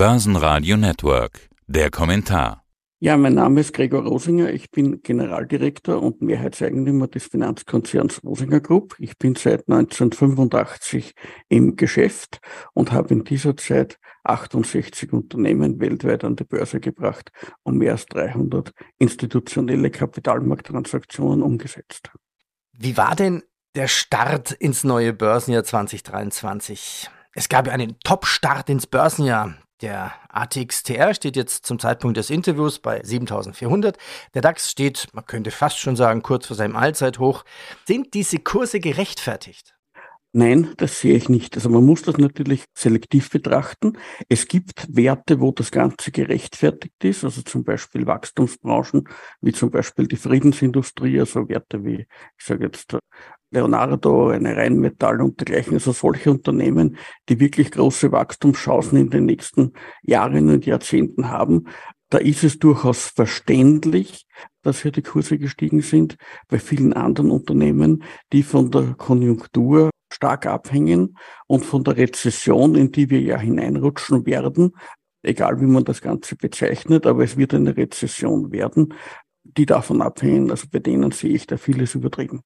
Börsenradio Network. Der Kommentar. Ja, mein Name ist Gregor Rosinger. Ich bin Generaldirektor und Mehrheitseigentümer des Finanzkonzerns Rosinger Group. Ich bin seit 1985 im Geschäft und habe in dieser Zeit 68 Unternehmen weltweit an die Börse gebracht und mehr als 300 institutionelle Kapitalmarkttransaktionen umgesetzt. Wie war denn der Start ins neue Börsenjahr 2023? Es gab ja einen Top-Start ins Börsenjahr. Der ATXTR steht jetzt zum Zeitpunkt des Interviews bei 7400. Der DAX steht, man könnte fast schon sagen, kurz vor seinem Allzeithoch. Sind diese Kurse gerechtfertigt? Nein, das sehe ich nicht. Also man muss das natürlich selektiv betrachten. Es gibt Werte, wo das Ganze gerechtfertigt ist, also zum Beispiel Wachstumsbranchen, wie zum Beispiel die Friedensindustrie, also Werte wie, ich sage jetzt, Leonardo, eine Rheinmetall und dergleichen, also solche Unternehmen, die wirklich große Wachstumschancen in den nächsten Jahren und Jahrzehnten haben. Da ist es durchaus verständlich, dass hier die Kurse gestiegen sind. Bei vielen anderen Unternehmen, die von der Konjunktur stark abhängen und von der Rezession, in die wir ja hineinrutschen werden, egal wie man das Ganze bezeichnet, aber es wird eine Rezession werden, die davon abhängen. Also bei denen sehe ich da vieles übertrieben.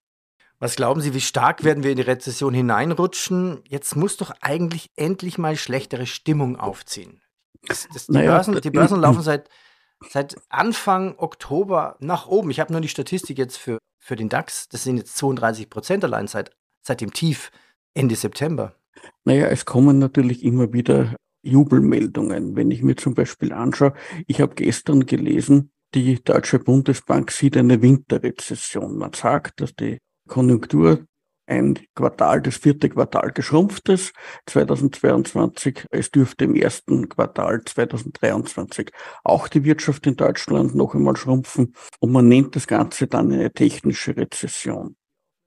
Was glauben Sie, wie stark werden wir in die Rezession hineinrutschen? Jetzt muss doch eigentlich endlich mal schlechtere Stimmung aufziehen. Das, das, die, naja, Börsen, die Börsen laufen seit, seit Anfang Oktober nach oben. Ich habe nur die Statistik jetzt für, für den DAX. Das sind jetzt 32 Prozent allein seit, seit dem Tief Ende September. Naja, es kommen natürlich immer wieder Jubelmeldungen. Wenn ich mir zum Beispiel anschaue, ich habe gestern gelesen, die Deutsche Bundesbank sieht eine Winterrezession. Man sagt, dass die Konjunktur ein Quartal, das vierte Quartal geschrumpft ist, 2022. Es dürfte im ersten Quartal 2023 auch die Wirtschaft in Deutschland noch einmal schrumpfen und man nennt das Ganze dann eine technische Rezession.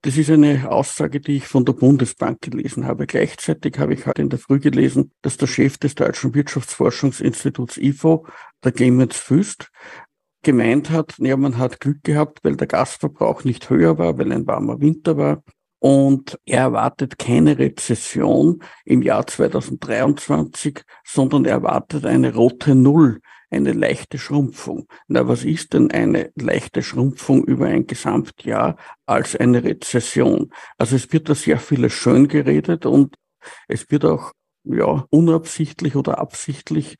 Das ist eine Aussage, die ich von der Bundesbank gelesen habe. Gleichzeitig habe ich heute in der Früh gelesen, dass der Chef des Deutschen Wirtschaftsforschungsinstituts IFO, der Clemens Füst, gemeint hat, ja, man hat Glück gehabt, weil der Gasverbrauch nicht höher war, weil ein warmer Winter war. Und er erwartet keine Rezession im Jahr 2023, sondern er erwartet eine rote Null, eine leichte Schrumpfung. Na, was ist denn eine leichte Schrumpfung über ein Gesamtjahr als eine Rezession? Also es wird da sehr vieles schön geredet und es wird auch ja, unabsichtlich oder absichtlich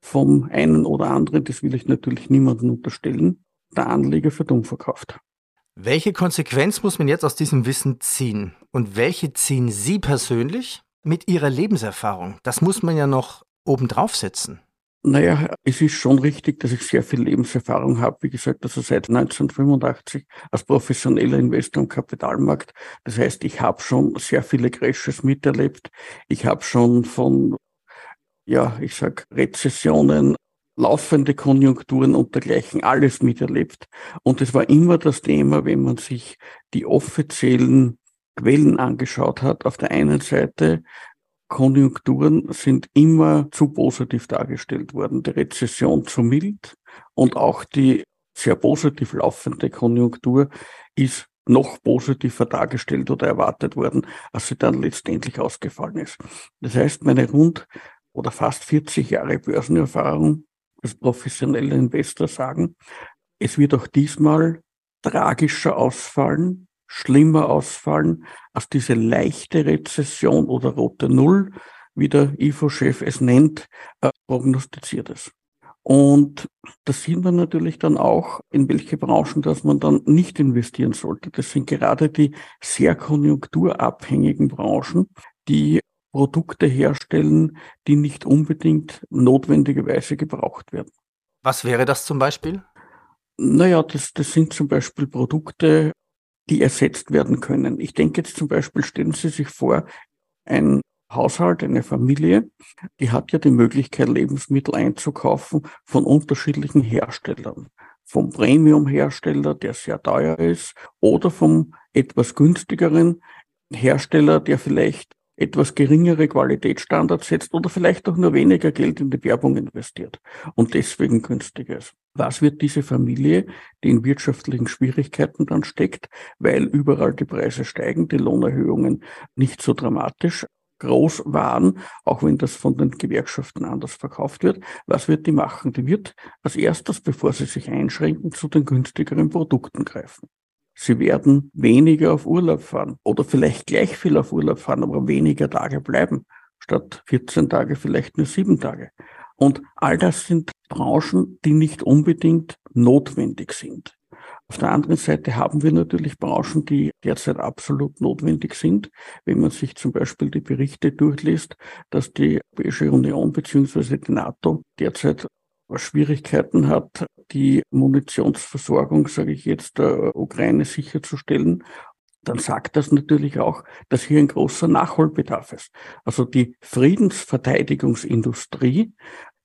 vom einen oder anderen, das will ich natürlich niemandem unterstellen, der Anleger für dumm verkauft. Welche Konsequenz muss man jetzt aus diesem Wissen ziehen? Und welche ziehen Sie persönlich mit Ihrer Lebenserfahrung? Das muss man ja noch obendrauf setzen. Naja, es ist schon richtig, dass ich sehr viel Lebenserfahrung habe. Wie gesagt, also seit 1985 als professioneller Investor im Kapitalmarkt. Das heißt, ich habe schon sehr viele Crashes miterlebt. Ich habe schon von ja, ich sag Rezessionen, laufende Konjunkturen und dergleichen alles miterlebt. Und es war immer das Thema, wenn man sich die offiziellen Quellen angeschaut hat. Auf der einen Seite Konjunkturen sind immer zu positiv dargestellt worden, die Rezession zu mild und auch die sehr positiv laufende Konjunktur ist noch positiver dargestellt oder erwartet worden, als sie dann letztendlich ausgefallen ist. Das heißt, meine rund oder fast 40 Jahre Börsenerfahrung als professioneller Investor sagen, es wird auch diesmal tragischer ausfallen, schlimmer ausfallen als diese leichte Rezession oder rote Null, wie der IFO-Chef es nennt, äh, prognostiziert ist. Und da sieht man natürlich dann auch, in welche Branchen, dass man dann nicht investieren sollte. Das sind gerade die sehr konjunkturabhängigen Branchen, die Produkte herstellen, die nicht unbedingt notwendigerweise gebraucht werden. Was wäre das zum Beispiel? Naja, das, das sind zum Beispiel Produkte, die ersetzt werden können. Ich denke jetzt zum Beispiel, stellen Sie sich vor, ein Haushalt, eine Familie, die hat ja die Möglichkeit, Lebensmittel einzukaufen von unterschiedlichen Herstellern. Vom Premium-Hersteller, der sehr teuer ist, oder vom etwas günstigeren Hersteller, der vielleicht etwas geringere Qualitätsstandards setzt oder vielleicht auch nur weniger Geld in die Werbung investiert und deswegen günstiger ist. Was wird diese Familie, die in wirtschaftlichen Schwierigkeiten dann steckt, weil überall die Preise steigen, die Lohnerhöhungen nicht so dramatisch groß waren, auch wenn das von den Gewerkschaften anders verkauft wird. Was wird die machen? Die wird als erstes, bevor sie sich einschränken, zu den günstigeren Produkten greifen. Sie werden weniger auf Urlaub fahren oder vielleicht gleich viel auf Urlaub fahren, aber weniger Tage bleiben. Statt 14 Tage vielleicht nur sieben Tage. Und all das sind Branchen, die nicht unbedingt notwendig sind. Auf der anderen Seite haben wir natürlich Branchen, die derzeit absolut notwendig sind. Wenn man sich zum Beispiel die Berichte durchliest, dass die Europäische Union bzw. die NATO derzeit Schwierigkeiten hat, die Munitionsversorgung, sage ich jetzt, der Ukraine sicherzustellen, dann sagt das natürlich auch, dass hier ein großer Nachholbedarf ist. Also die Friedensverteidigungsindustrie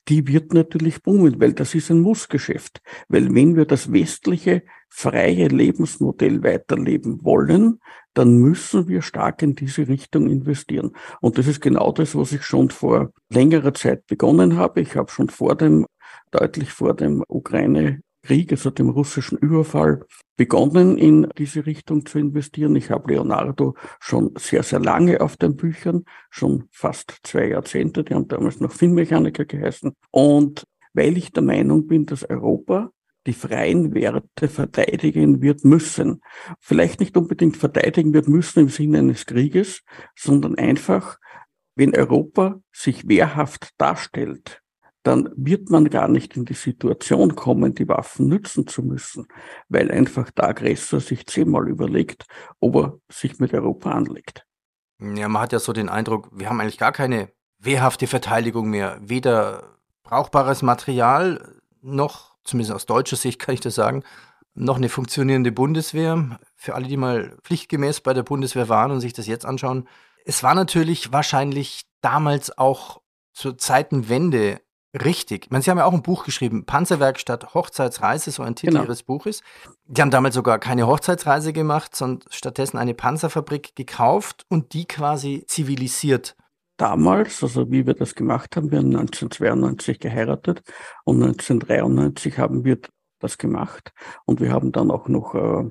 die wird natürlich boomen, weil das ist ein Mussgeschäft. Weil wenn wir das westliche freie Lebensmodell weiterleben wollen, dann müssen wir stark in diese Richtung investieren. Und das ist genau das, was ich schon vor längerer Zeit begonnen habe. Ich habe schon vor dem, deutlich vor dem Ukraine Krieg, also dem russischen Überfall, begonnen, in diese Richtung zu investieren. Ich habe Leonardo schon sehr, sehr lange auf den Büchern, schon fast zwei Jahrzehnte, die haben damals noch Filmmechaniker geheißen. Und weil ich der Meinung bin, dass Europa die freien Werte verteidigen wird müssen. Vielleicht nicht unbedingt verteidigen wird müssen im Sinne eines Krieges, sondern einfach, wenn Europa sich wehrhaft darstellt, dann wird man gar nicht in die Situation kommen, die Waffen nützen zu müssen, weil einfach der Aggressor sich zehnmal überlegt, ob er sich mit Europa anlegt. Ja, man hat ja so den Eindruck, wir haben eigentlich gar keine wehrhafte Verteidigung mehr. Weder brauchbares Material noch, zumindest aus deutscher Sicht kann ich das sagen, noch eine funktionierende Bundeswehr. Für alle, die mal pflichtgemäß bei der Bundeswehr waren und sich das jetzt anschauen. Es war natürlich wahrscheinlich damals auch zur Zeitenwende Richtig. Ich meine, Sie haben ja auch ein Buch geschrieben, Panzerwerkstatt Hochzeitsreise, so ein Titel genau. Ihres Buches. Die haben damals sogar keine Hochzeitsreise gemacht, sondern stattdessen eine Panzerfabrik gekauft und die quasi zivilisiert. Damals, also wie wir das gemacht haben, wir haben 1992 geheiratet und 1993 haben wir das gemacht und wir haben dann auch noch äh,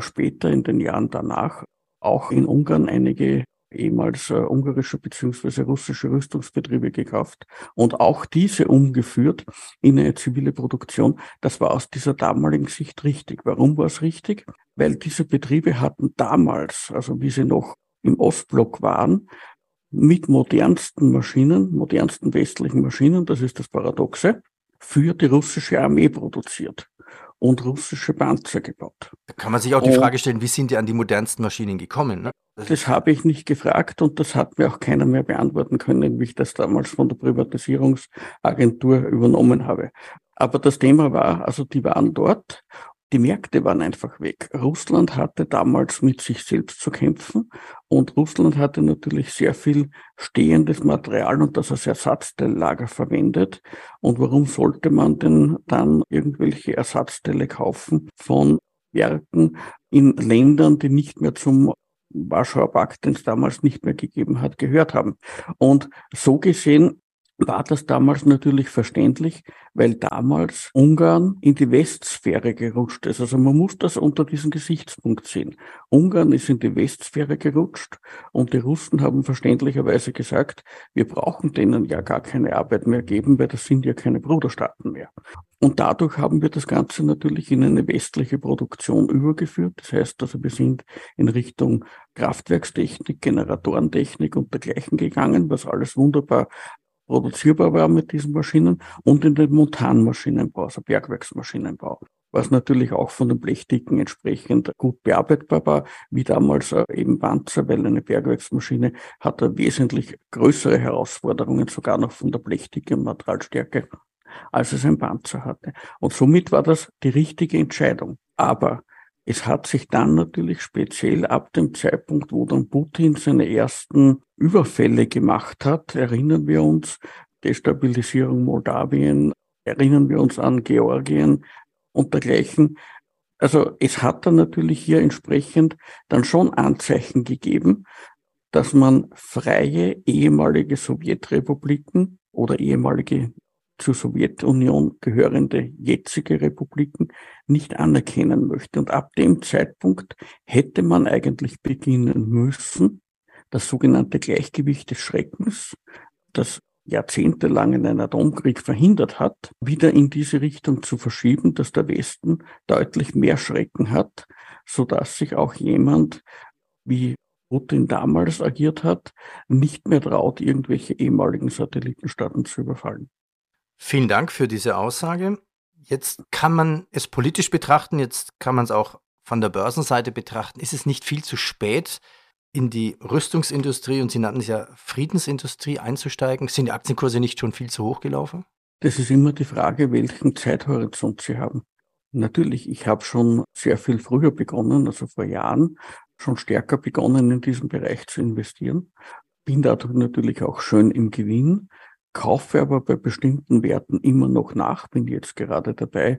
später in den Jahren danach auch in Ungarn einige ehemals äh, ungarische bzw. russische Rüstungsbetriebe gekauft und auch diese umgeführt in eine zivile Produktion. Das war aus dieser damaligen Sicht richtig. Warum war es richtig? Weil diese Betriebe hatten damals, also wie sie noch im Ostblock waren, mit modernsten Maschinen, modernsten westlichen Maschinen, das ist das Paradoxe, für die russische Armee produziert und russische Panzer gebaut. Da kann man sich auch die Frage stellen, wie sind die an die modernsten Maschinen gekommen? Ne? Das, das habe ich nicht gefragt und das hat mir auch keiner mehr beantworten können, wie ich das damals von der Privatisierungsagentur übernommen habe. Aber das Thema war, also die waren dort die Märkte waren einfach weg. Russland hatte damals mit sich selbst zu kämpfen und Russland hatte natürlich sehr viel stehendes Material und das als Ersatzteillager verwendet. Und warum sollte man denn dann irgendwelche Ersatzteile kaufen von Werken in Ländern, die nicht mehr zum Warschauer Pakt, den es damals nicht mehr gegeben hat, gehört haben. Und so gesehen war das damals natürlich verständlich, weil damals Ungarn in die Westsphäre gerutscht ist. Also man muss das unter diesem Gesichtspunkt sehen. Ungarn ist in die Westsphäre gerutscht und die Russen haben verständlicherweise gesagt, wir brauchen denen ja gar keine Arbeit mehr geben, weil das sind ja keine Bruderstaaten mehr. Und dadurch haben wir das Ganze natürlich in eine westliche Produktion übergeführt. Das heißt also, wir sind in Richtung Kraftwerkstechnik, Generatorentechnik und dergleichen gegangen, was alles wunderbar produzierbar war mit diesen Maschinen und in den Montanmaschinenbau, also Bergwerksmaschinenbau, was natürlich auch von den Blechdicken entsprechend gut bearbeitbar war, wie damals äh, eben Panzer, weil eine Bergwerksmaschine hatte wesentlich größere Herausforderungen, sogar noch von der Blechdicke und Materialstärke, als es ein Panzer hatte. Und somit war das die richtige Entscheidung. Aber es hat sich dann natürlich speziell ab dem Zeitpunkt, wo dann Putin seine ersten Überfälle gemacht hat, erinnern wir uns, Destabilisierung Moldawien, erinnern wir uns an Georgien und dergleichen. Also es hat dann natürlich hier entsprechend dann schon Anzeichen gegeben, dass man freie ehemalige Sowjetrepubliken oder ehemalige zur Sowjetunion gehörende jetzige Republiken nicht anerkennen möchte. Und ab dem Zeitpunkt hätte man eigentlich beginnen müssen, das sogenannte Gleichgewicht des Schreckens, das jahrzehntelang einen Atomkrieg verhindert hat, wieder in diese Richtung zu verschieben, dass der Westen deutlich mehr Schrecken hat, so dass sich auch jemand wie Putin damals agiert hat, nicht mehr traut, irgendwelche ehemaligen Satellitenstaaten zu überfallen. Vielen Dank für diese Aussage. Jetzt kann man es politisch betrachten, jetzt kann man es auch von der Börsenseite betrachten. Ist es nicht viel zu spät, in die Rüstungsindustrie und Sie nannten es ja Friedensindustrie einzusteigen? Sind die Aktienkurse nicht schon viel zu hoch gelaufen? Das ist immer die Frage, welchen Zeithorizont Sie haben. Natürlich, ich habe schon sehr viel früher begonnen, also vor Jahren, schon stärker begonnen, in diesem Bereich zu investieren. Bin dadurch natürlich auch schön im Gewinn, kaufe aber bei bestimmten Werten immer noch nach, bin jetzt gerade dabei.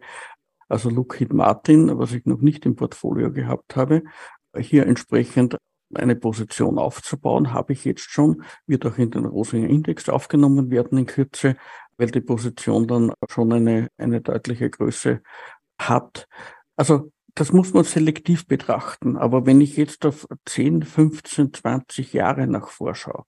Also Lockheed Martin, was ich noch nicht im Portfolio gehabt habe, hier entsprechend eine Position aufzubauen, habe ich jetzt schon, wird auch in den Rosinger Index aufgenommen werden in Kürze, weil die Position dann schon eine, eine deutliche Größe hat. Also das muss man selektiv betrachten. Aber wenn ich jetzt auf 10, 15, 20 Jahre nach vorschaue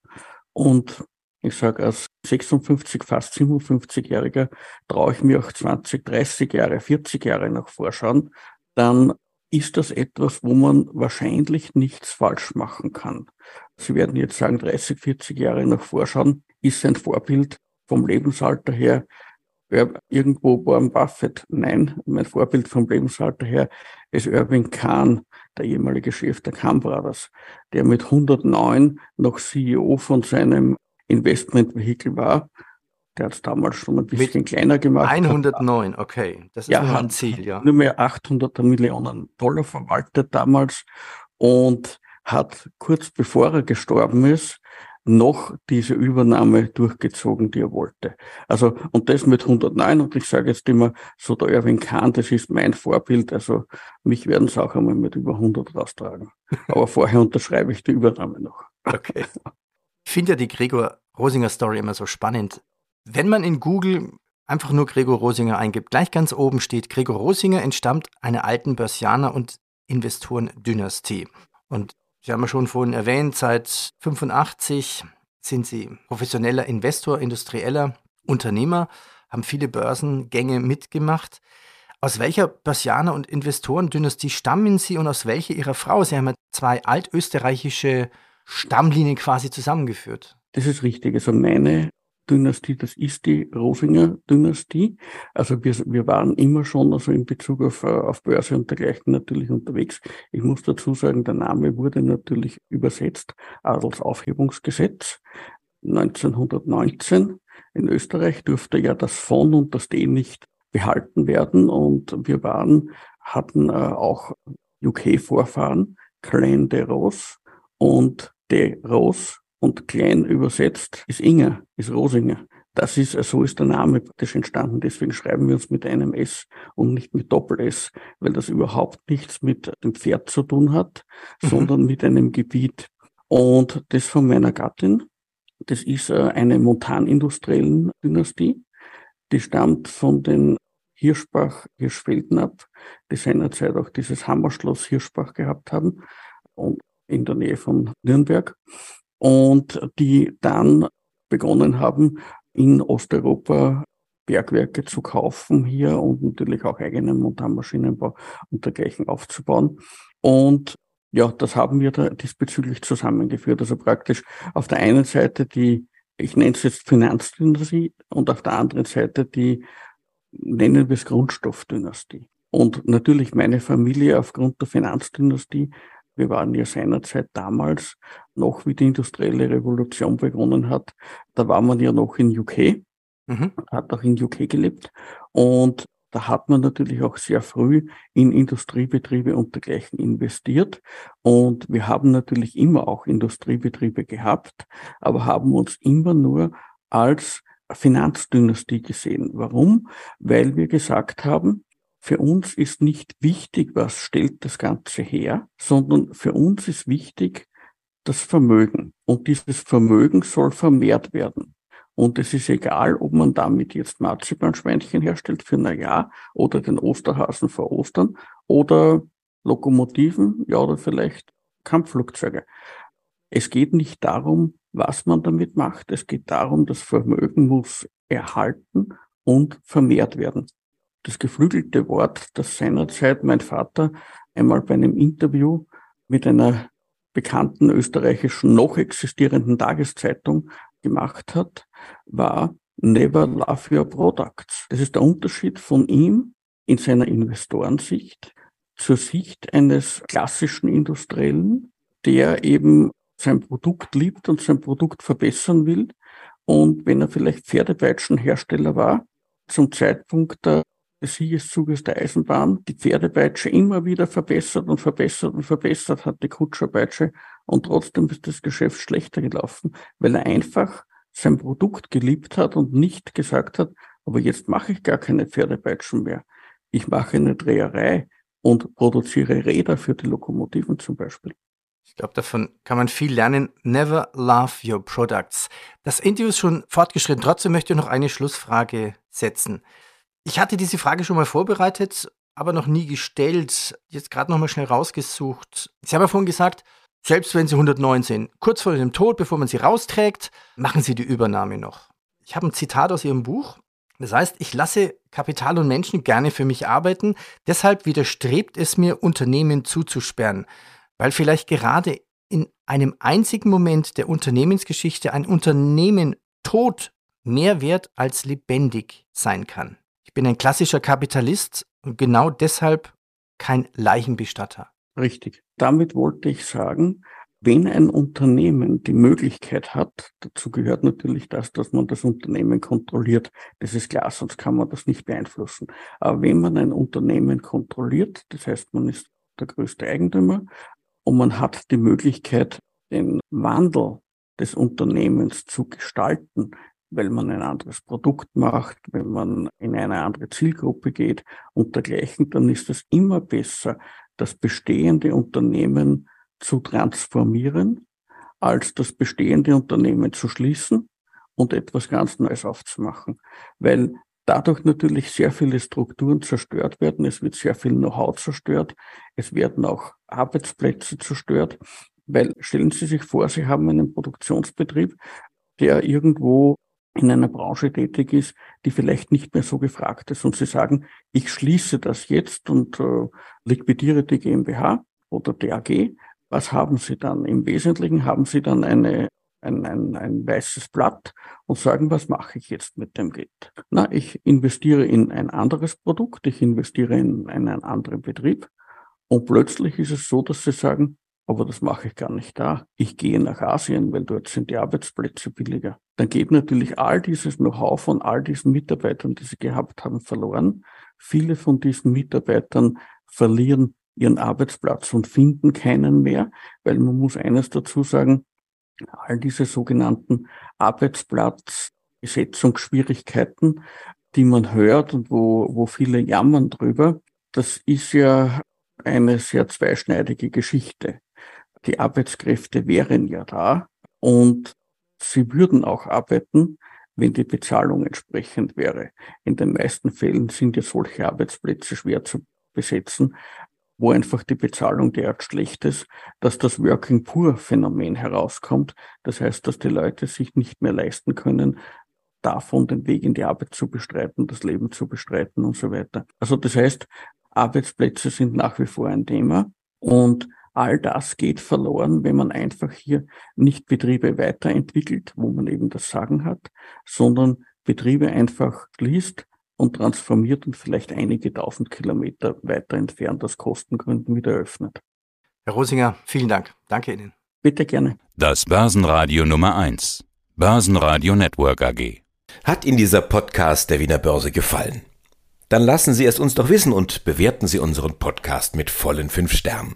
und ich sage, als 56, fast 57-Jähriger traue ich mir auch 20, 30 Jahre, 40 Jahre nach vorschauen, dann ist das etwas, wo man wahrscheinlich nichts falsch machen kann. Sie werden jetzt sagen, 30, 40 Jahre nach vorschauen ist ein Vorbild vom Lebensalter her irgendwo Warren Buffett. Nein, mein Vorbild vom Lebensalter her ist Irving Kahn, der ehemalige Chef der Kahn Brothers, der mit 109 noch CEO von seinem Investmentvehikel war. Der hat es damals schon ein bisschen mit kleiner gemacht. 109, hat, okay. Das ist ja, nur ein Ziel, ja. Nur mehr 800 Millionen Dollar verwaltet damals und hat kurz bevor er gestorben ist, noch diese Übernahme durchgezogen, die er wollte. Also, und das mit 109, und ich sage jetzt immer, so der Erwin Kahn, das ist mein Vorbild, also mich werden sie auch einmal mit über 100 raustragen. Aber vorher unterschreibe ich die Übernahme noch. Okay. Finde ja die Gregor Rosinger Story immer so spannend. Wenn man in Google einfach nur Gregor Rosinger eingibt, gleich ganz oben steht, Gregor Rosinger entstammt einer alten Börsianer- und Investorendynastie. Und Sie haben ja schon vorhin erwähnt, seit 85 sind Sie professioneller Investor, industrieller Unternehmer, haben viele Börsengänge mitgemacht. Aus welcher Börsianer- und Investorendynastie stammen Sie und aus welcher Ihrer Frau? Sie haben ja zwei altösterreichische Stammlinien quasi zusammengeführt. Das ist richtig. Also meine Dynastie, das ist die Rosinger Dynastie. Also wir, wir waren immer schon also in Bezug auf, äh, auf Börse und dergleichen natürlich unterwegs. Ich muss dazu sagen, der Name wurde natürlich übersetzt Adelsaufhebungsgesetz 1919. In Österreich durfte ja das von und das D nicht behalten werden und wir waren, hatten äh, auch UK-Vorfahren, Clan de Rose und de Rose und klein übersetzt ist Inger, ist Rosinger. Das ist, so ist der Name praktisch entstanden. Deswegen schreiben wir uns mit einem S und nicht mit Doppel-S, weil das überhaupt nichts mit dem Pferd zu tun hat, mhm. sondern mit einem Gebiet. Und das von meiner Gattin, das ist äh, eine montanindustriellen Dynastie. Die stammt von den Hirschbach, Hirschfelden ab, die seinerzeit auch dieses Hammerschloss Hirschbach gehabt haben und in der Nähe von Nürnberg und die dann begonnen haben, in Osteuropa Bergwerke zu kaufen hier und natürlich auch eigenen Montanmaschinenbau und dergleichen aufzubauen. Und ja, das haben wir da diesbezüglich zusammengeführt. Also praktisch auf der einen Seite die, ich nenne es jetzt Finanzdynastie und auf der anderen Seite die, nennen wir es Grundstoffdynastie. Und natürlich meine Familie aufgrund der Finanzdynastie wir waren ja seinerzeit damals, noch wie die industrielle Revolution begonnen hat, da war man ja noch in UK, mhm. hat auch in UK gelebt und da hat man natürlich auch sehr früh in Industriebetriebe und dergleichen investiert. Und wir haben natürlich immer auch Industriebetriebe gehabt, aber haben uns immer nur als Finanzdynastie gesehen. Warum? Weil wir gesagt haben, für uns ist nicht wichtig, was stellt das Ganze her, sondern für uns ist wichtig das Vermögen. Und dieses Vermögen soll vermehrt werden. Und es ist egal, ob man damit jetzt Marzipanschweinchen herstellt für ein Jahr oder den Osterhasen vor Ostern oder Lokomotiven, ja, oder vielleicht Kampfflugzeuge. Es geht nicht darum, was man damit macht. Es geht darum, das Vermögen muss erhalten und vermehrt werden. Das geflügelte Wort, das seinerzeit mein Vater einmal bei einem Interview mit einer bekannten österreichischen noch existierenden Tageszeitung gemacht hat, war Never Love Your Products. Das ist der Unterschied von ihm in seiner Investorensicht zur Sicht eines klassischen Industriellen, der eben sein Produkt liebt und sein Produkt verbessern will. Und wenn er vielleicht Pferdepeitschenhersteller war, zum Zeitpunkt der des Siegeszuges der Eisenbahn die Pferdepeitsche immer wieder verbessert und verbessert und verbessert hat, die Kutscherpeitsche. Und trotzdem ist das Geschäft schlechter gelaufen, weil er einfach sein Produkt geliebt hat und nicht gesagt hat, aber jetzt mache ich gar keine Pferdepeitschen mehr. Ich mache eine Dreherei und produziere Räder für die Lokomotiven zum Beispiel. Ich glaube, davon kann man viel lernen. Never love your products. Das Interview ist schon fortgeschritten. Trotzdem möchte ich noch eine Schlussfrage setzen. Ich hatte diese Frage schon mal vorbereitet, aber noch nie gestellt. Jetzt gerade noch mal schnell rausgesucht. Sie haben ja vorhin gesagt, selbst wenn Sie 109 sind, kurz vor dem Tod, bevor man Sie rausträgt, machen Sie die Übernahme noch. Ich habe ein Zitat aus Ihrem Buch. Das heißt, ich lasse Kapital und Menschen gerne für mich arbeiten. Deshalb widerstrebt es mir, Unternehmen zuzusperren, weil vielleicht gerade in einem einzigen Moment der Unternehmensgeschichte ein Unternehmen tot mehr wert als lebendig sein kann bin ein klassischer Kapitalist und genau deshalb kein Leichenbestatter. Richtig. Damit wollte ich sagen, wenn ein Unternehmen die Möglichkeit hat, dazu gehört natürlich das, dass man das Unternehmen kontrolliert. Das ist klar, sonst kann man das nicht beeinflussen. Aber wenn man ein Unternehmen kontrolliert, das heißt, man ist der größte Eigentümer und man hat die Möglichkeit, den Wandel des Unternehmens zu gestalten, weil man ein anderes Produkt macht, wenn man in eine andere Zielgruppe geht und dergleichen, dann ist es immer besser, das bestehende Unternehmen zu transformieren, als das bestehende Unternehmen zu schließen und etwas ganz Neues aufzumachen. Weil dadurch natürlich sehr viele Strukturen zerstört werden. Es wird sehr viel Know-how zerstört. Es werden auch Arbeitsplätze zerstört. Weil stellen Sie sich vor, Sie haben einen Produktionsbetrieb, der irgendwo in einer Branche tätig ist, die vielleicht nicht mehr so gefragt ist und Sie sagen, ich schließe das jetzt und äh, liquidiere die GmbH oder die AG, was haben Sie dann? Im Wesentlichen haben Sie dann eine, ein, ein, ein weißes Blatt und sagen, was mache ich jetzt mit dem Geld? Na, ich investiere in ein anderes Produkt, ich investiere in einen anderen Betrieb und plötzlich ist es so, dass Sie sagen, aber das mache ich gar nicht da. Ich gehe nach Asien, weil dort sind die Arbeitsplätze billiger. Dann geht natürlich all dieses Know-how von all diesen Mitarbeitern, die sie gehabt haben, verloren. Viele von diesen Mitarbeitern verlieren ihren Arbeitsplatz und finden keinen mehr, weil man muss eines dazu sagen, all diese sogenannten Arbeitsplatzbesetzungsschwierigkeiten, die man hört und wo, wo viele jammern drüber, das ist ja eine sehr zweischneidige Geschichte die Arbeitskräfte wären ja da und sie würden auch arbeiten, wenn die Bezahlung entsprechend wäre. In den meisten Fällen sind ja solche Arbeitsplätze schwer zu besetzen, wo einfach die Bezahlung derart schlecht ist, dass das Working Poor Phänomen herauskommt. Das heißt, dass die Leute sich nicht mehr leisten können, davon den Weg in die Arbeit zu bestreiten, das Leben zu bestreiten und so weiter. Also das heißt, Arbeitsplätze sind nach wie vor ein Thema und All das geht verloren, wenn man einfach hier nicht Betriebe weiterentwickelt, wo man eben das Sagen hat, sondern Betriebe einfach schließt und transformiert und vielleicht einige tausend Kilometer weiter entfernt aus Kostengründen wieder öffnet. Herr Rosinger, vielen Dank. Danke Ihnen. Bitte gerne. Das Börsenradio Nummer 1. Börsenradio Network AG. Hat Ihnen dieser Podcast der Wiener Börse gefallen? Dann lassen Sie es uns doch wissen und bewerten Sie unseren Podcast mit vollen fünf Sternen.